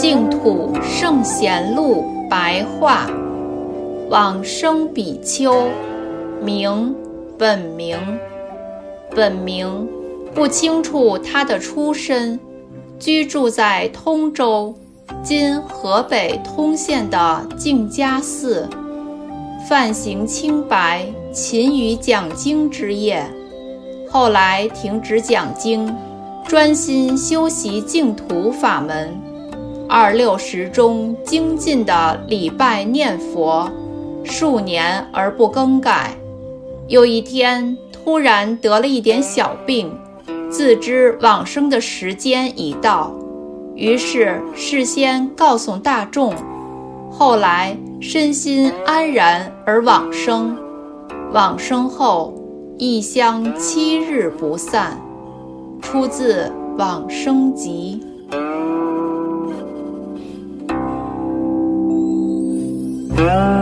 净土圣贤录白话，往生比丘，名本名，本名不清楚他的出身，居住在通州（今河北通县）的净家寺，范行清白，勤于讲经之业。后来停止讲经，专心修习净土法门。二六十中精进的礼拜念佛，数年而不更改。有一天突然得了一点小病，自知往生的时间已到，于是事先告诉大众。后来身心安然而往生。往生后。一香七日不散，出自《往生集》。Oh.